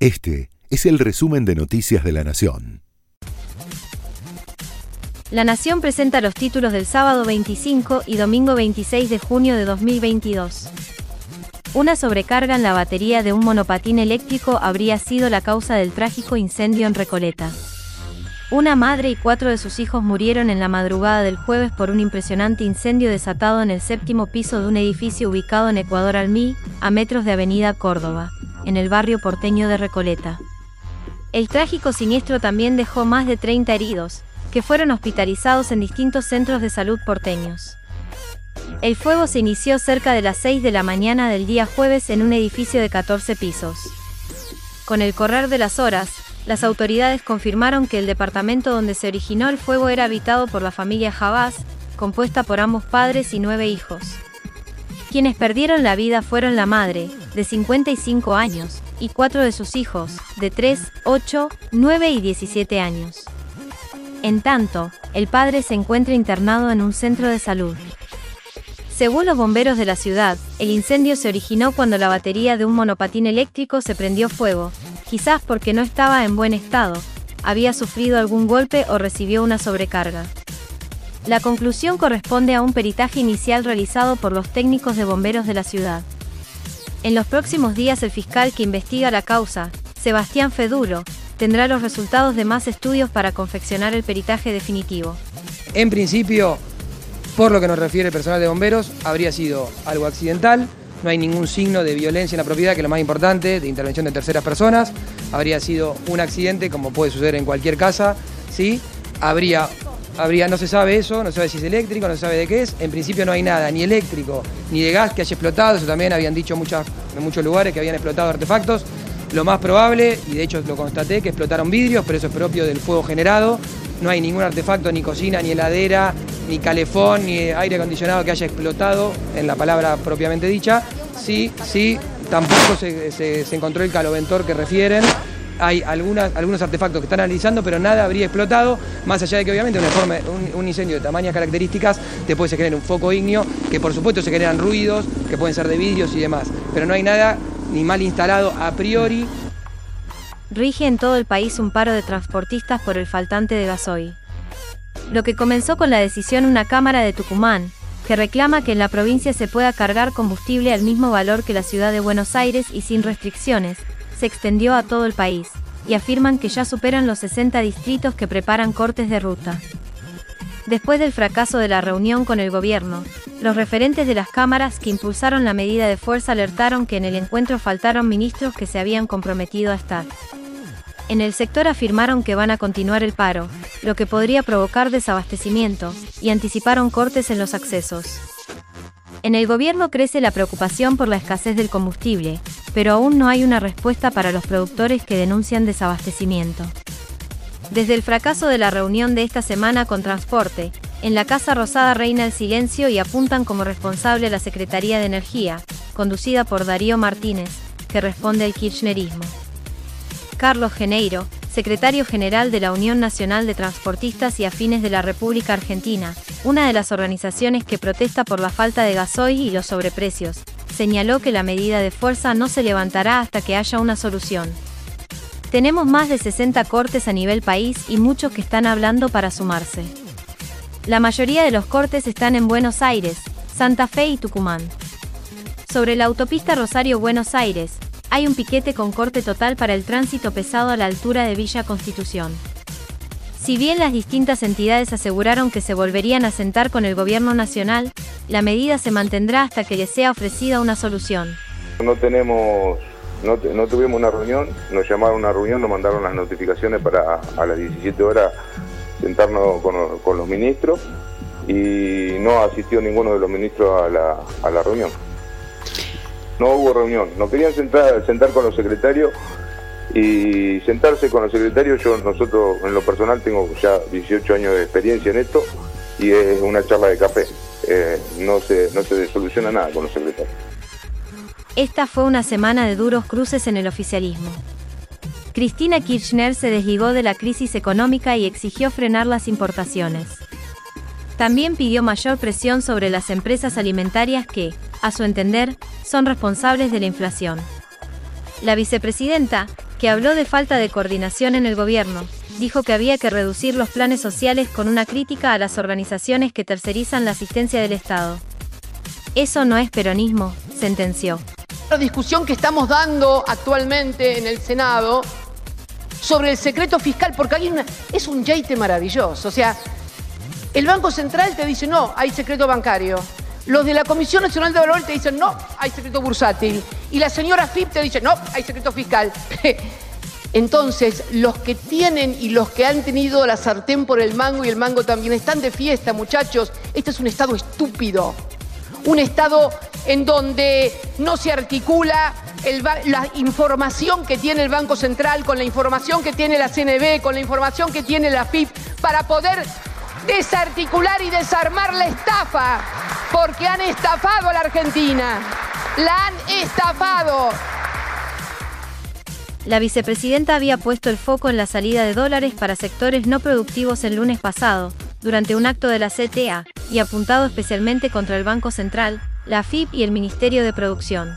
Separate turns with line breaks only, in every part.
Este es el resumen de Noticias de la Nación.
La Nación presenta los títulos del sábado 25 y domingo 26 de junio de 2022. Una sobrecarga en la batería de un monopatín eléctrico habría sido la causa del trágico incendio en Recoleta. Una madre y cuatro de sus hijos murieron en la madrugada del jueves por un impresionante incendio desatado en el séptimo piso de un edificio ubicado en Ecuador Almí, a metros de Avenida Córdoba, en el barrio porteño de Recoleta. El trágico siniestro también dejó más de 30 heridos, que fueron hospitalizados en distintos centros de salud porteños. El fuego se inició cerca de las 6 de la mañana del día jueves en un edificio de 14 pisos. Con el correr de las horas, las autoridades confirmaron que el departamento donde se originó el fuego era habitado por la familia Javás, compuesta por ambos padres y nueve hijos. Quienes perdieron la vida fueron la madre, de 55 años, y cuatro de sus hijos, de 3, 8, 9 y 17 años. En tanto, el padre se encuentra internado en un centro de salud. Según los bomberos de la ciudad, el incendio se originó cuando la batería de un monopatín eléctrico se prendió fuego, quizás porque no estaba en buen estado, había sufrido algún golpe o recibió una sobrecarga. La conclusión corresponde a un peritaje inicial realizado por los técnicos de bomberos de la ciudad. En los próximos días el fiscal que investiga la causa, Sebastián Feduro, tendrá los resultados de más estudios para confeccionar el peritaje definitivo.
En principio, por lo que nos refiere el personal de bomberos, habría sido algo accidental, no hay ningún signo de violencia en la propiedad, que es lo más importante, de intervención de terceras personas. Habría sido un accidente, como puede suceder en cualquier casa, ¿sí? Habría, habría, no se sabe eso, no se sabe si es eléctrico, no se sabe de qué es. En principio no hay nada, ni eléctrico, ni de gas que haya explotado. Eso también habían dicho muchas, en muchos lugares que habían explotado artefactos. Lo más probable, y de hecho lo constaté, que explotaron vidrios, pero eso es propio del fuego generado. No hay ningún artefacto, ni cocina, ni heladera, ni calefón, ni aire acondicionado que haya explotado, en la palabra propiamente dicha. Sí, sí, tampoco se, encontró el caloventor que refieren. Hay algunos artefactos que están analizando, pero nada habría explotado, más allá de que obviamente un, incendio de tamañas características después se genera un foco ígneo, que por supuesto se generan ruidos, que pueden ser de vidrios y demás, pero no hay nada ni mal instalado a priori.
Rige en todo el país un paro de transportistas por el faltante de gasoil. Lo que comenzó con la decisión una Cámara de Tucumán, que reclama que en la provincia se pueda cargar combustible al mismo valor que la ciudad de Buenos Aires y sin restricciones, se extendió a todo el país, y afirman que ya superan los 60 distritos que preparan cortes de ruta. Después del fracaso de la reunión con el gobierno, los referentes de las cámaras que impulsaron la medida de fuerza alertaron que en el encuentro faltaron ministros que se habían comprometido a estar. En el sector afirmaron que van a continuar el paro, lo que podría provocar desabastecimiento, y anticiparon cortes en los accesos. En el gobierno crece la preocupación por la escasez del combustible, pero aún no hay una respuesta para los productores que denuncian desabastecimiento. Desde el fracaso de la reunión de esta semana con Transporte, en la Casa Rosada reina el silencio y apuntan como responsable a la Secretaría de Energía, conducida por Darío Martínez, que responde al kirchnerismo. Carlos Geneiro, secretario general de la Unión Nacional de Transportistas y Afines de la República Argentina, una de las organizaciones que protesta por la falta de gasoil y los sobreprecios, señaló que la medida de fuerza no se levantará hasta que haya una solución. Tenemos más de 60 cortes a nivel país y muchos que están hablando para sumarse. La mayoría de los cortes están en Buenos Aires, Santa Fe y Tucumán. Sobre la autopista Rosario-Buenos Aires, hay un piquete con corte total para el tránsito pesado a la altura de Villa Constitución. Si bien las distintas entidades aseguraron que se volverían a sentar con el gobierno nacional, la medida se mantendrá hasta que les sea ofrecida una solución.
No tenemos, no, tuvimos una reunión, nos llamaron a una reunión, nos mandaron las notificaciones para a las 17 horas sentarnos con, los ministros y no asistió ninguno de los ministros a la, a la reunión no hubo reunión. No querían sentar, sentar con los secretarios y sentarse con los secretarios. Yo, nosotros, en lo personal, tengo ya 18 años de experiencia en esto y es una charla de café. Eh, no, se, no se soluciona nada con los secretarios.
Esta fue una semana de duros cruces en el oficialismo. Cristina Kirchner se desligó de la crisis económica y exigió frenar las importaciones. También pidió mayor presión sobre las empresas alimentarias que, a su entender, son responsables de la inflación. La vicepresidenta, que habló de falta de coordinación en el gobierno, dijo que había que reducir los planes sociales con una crítica a las organizaciones que tercerizan la asistencia del Estado. Eso no es peronismo, sentenció.
La discusión que estamos dando actualmente en el Senado sobre el secreto fiscal, porque hay una, es un yeite maravilloso. O sea, el Banco Central te dice, no, hay secreto bancario. Los de la Comisión Nacional de Valores te dicen, no, hay secreto bursátil. Y la señora FIP te dice, no, hay secreto fiscal. Entonces, los que tienen y los que han tenido la sartén por el mango y el mango también están de fiesta, muchachos. Este es un Estado estúpido. Un Estado en donde no se articula la información que tiene el Banco Central con la información que tiene la CNB, con la información que tiene la FIP, para poder desarticular y desarmar la estafa, porque han estafado a la Argentina. La han estafado.
La vicepresidenta había puesto el foco en la salida de dólares para sectores no productivos el lunes pasado, durante un acto de la CTA, y apuntado especialmente contra el Banco Central, la FIP y el Ministerio de Producción.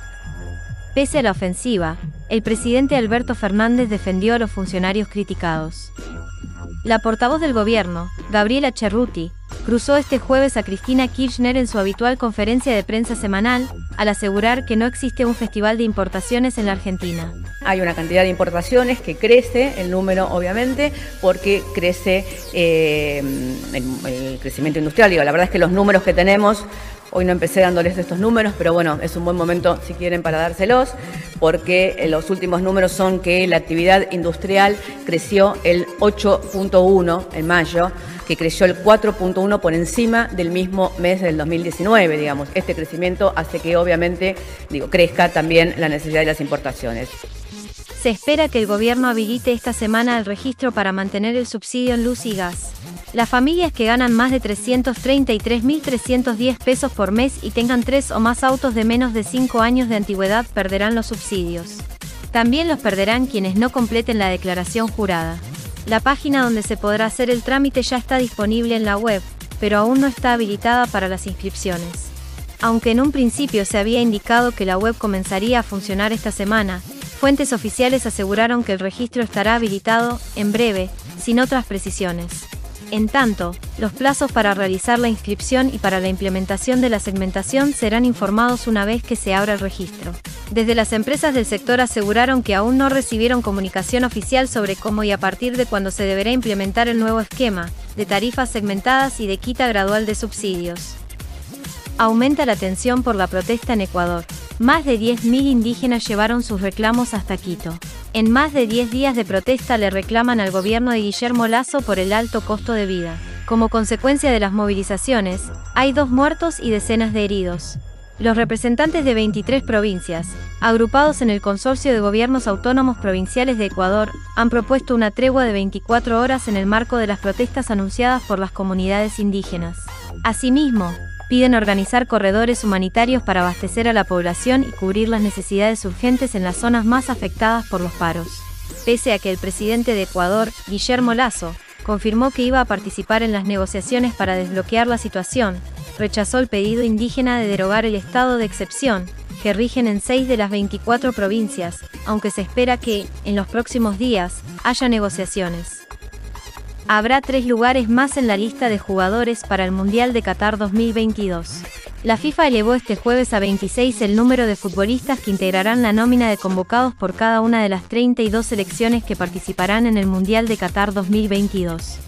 Pese a la ofensiva, el presidente Alberto Fernández defendió a los funcionarios criticados. La portavoz del gobierno, Gabriela Cerruti, cruzó este jueves a Cristina Kirchner en su habitual conferencia de prensa semanal, al asegurar que no existe un festival de importaciones en la Argentina.
Hay una cantidad de importaciones que crece, el número obviamente, porque crece eh, el, crecimiento industrial. la verdad es que los números que tenemos Hoy no empecé dándoles estos números, pero bueno, es un buen momento si quieren para dárselos, porque eh, los últimos números son que la actividad industrial creció el 8.1 en mayo, que creció el 4.1 por encima del mismo mes del 2019, digamos. Este crecimiento hace que obviamente, digo, crezca también la necesidad de las importaciones.
Se espera que el gobierno habilite esta semana el registro para mantener el subsidio en luz y gas. Las familias que ganan más de 333.310 pesos por mes y tengan tres o más autos de menos de 5 años de antigüedad perderán los subsidios. También los perderán quienes no completen la declaración jurada. La página donde se podrá hacer el trámite ya está disponible en la web, pero aún no está habilitada para las inscripciones. Aunque en un principio se había indicado que la web comenzaría a funcionar esta semana, Fuentes oficiales aseguraron que el registro estará habilitado en breve, sin otras precisiones. En tanto, los plazos para realizar la inscripción y para la implementación de la segmentación serán informados una vez que se abra el registro. Desde las empresas del sector aseguraron que aún no recibieron comunicación oficial sobre cómo y a partir de cuándo se deberá implementar el nuevo esquema, de tarifas segmentadas y de quita gradual de subsidios. Aumenta la tensión por la protesta en Ecuador. Más de 10.000 indígenas llevaron sus reclamos hasta Quito. En más de 10 días de protesta le reclaman al gobierno de Guillermo Lazo por el alto costo de vida. Como consecuencia de las movilizaciones, hay dos muertos y decenas de heridos. Los representantes de 23 provincias, agrupados en el Consorcio de Gobiernos Autónomos Provinciales de Ecuador, han propuesto una tregua de 24 horas en el marco de las protestas anunciadas por las comunidades indígenas. Asimismo, piden organizar corredores humanitarios para abastecer a la población y cubrir las necesidades urgentes en las zonas más afectadas por los paros. Pese a que el presidente de Ecuador, Guillermo Lazo, confirmó que iba a participar en las negociaciones para desbloquear la situación, rechazó el pedido indígena de derogar el estado de excepción, que rigen en seis de las 24 provincias, aunque se espera que, en los próximos días, haya negociaciones. Habrá tres lugares más en la lista de jugadores para el Mundial de Qatar 2022. La FIFA elevó este jueves a 26 el número de futbolistas que integrarán la nómina de convocados por cada una de las 32 selecciones que participarán en el Mundial de Qatar 2022.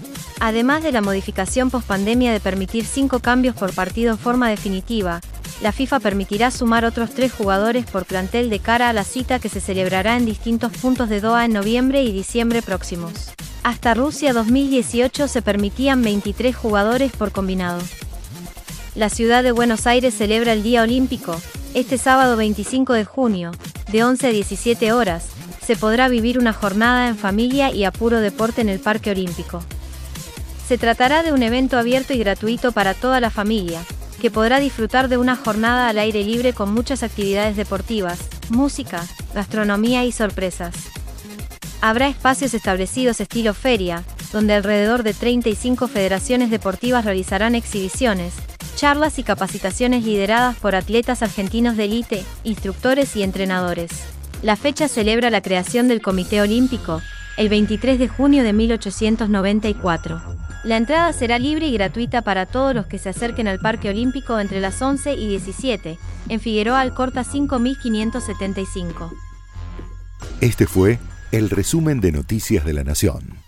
Además de la modificación pospandemia de permitir cinco cambios por partido en forma definitiva, la FIFA permitirá sumar otros tres jugadores por plantel de cara a la cita que se celebrará en distintos puntos de Doha en noviembre y diciembre próximos. Hasta Rusia 2018 se permitían 23 jugadores por combinado. La ciudad de Buenos Aires celebra el Día Olímpico. Este sábado 25 de junio, de 11 a 17 horas, se podrá vivir una jornada en familia y a puro deporte en el Parque Olímpico. Se tratará de un evento abierto y gratuito para toda la familia, que podrá disfrutar de una jornada al aire libre con muchas actividades deportivas, música, gastronomía y sorpresas. Habrá espacios establecidos estilo feria, donde alrededor de 35 federaciones deportivas realizarán exhibiciones, charlas y capacitaciones lideradas por atletas argentinos de élite, instructores y entrenadores. La fecha celebra la creación del Comité Olímpico, el 23 de junio de 1894. La entrada será libre y gratuita para todos los que se acerquen al Parque Olímpico entre las 11 y 17, en Figueroa Alcorta 5575.
Este fue el resumen de Noticias de la Nación.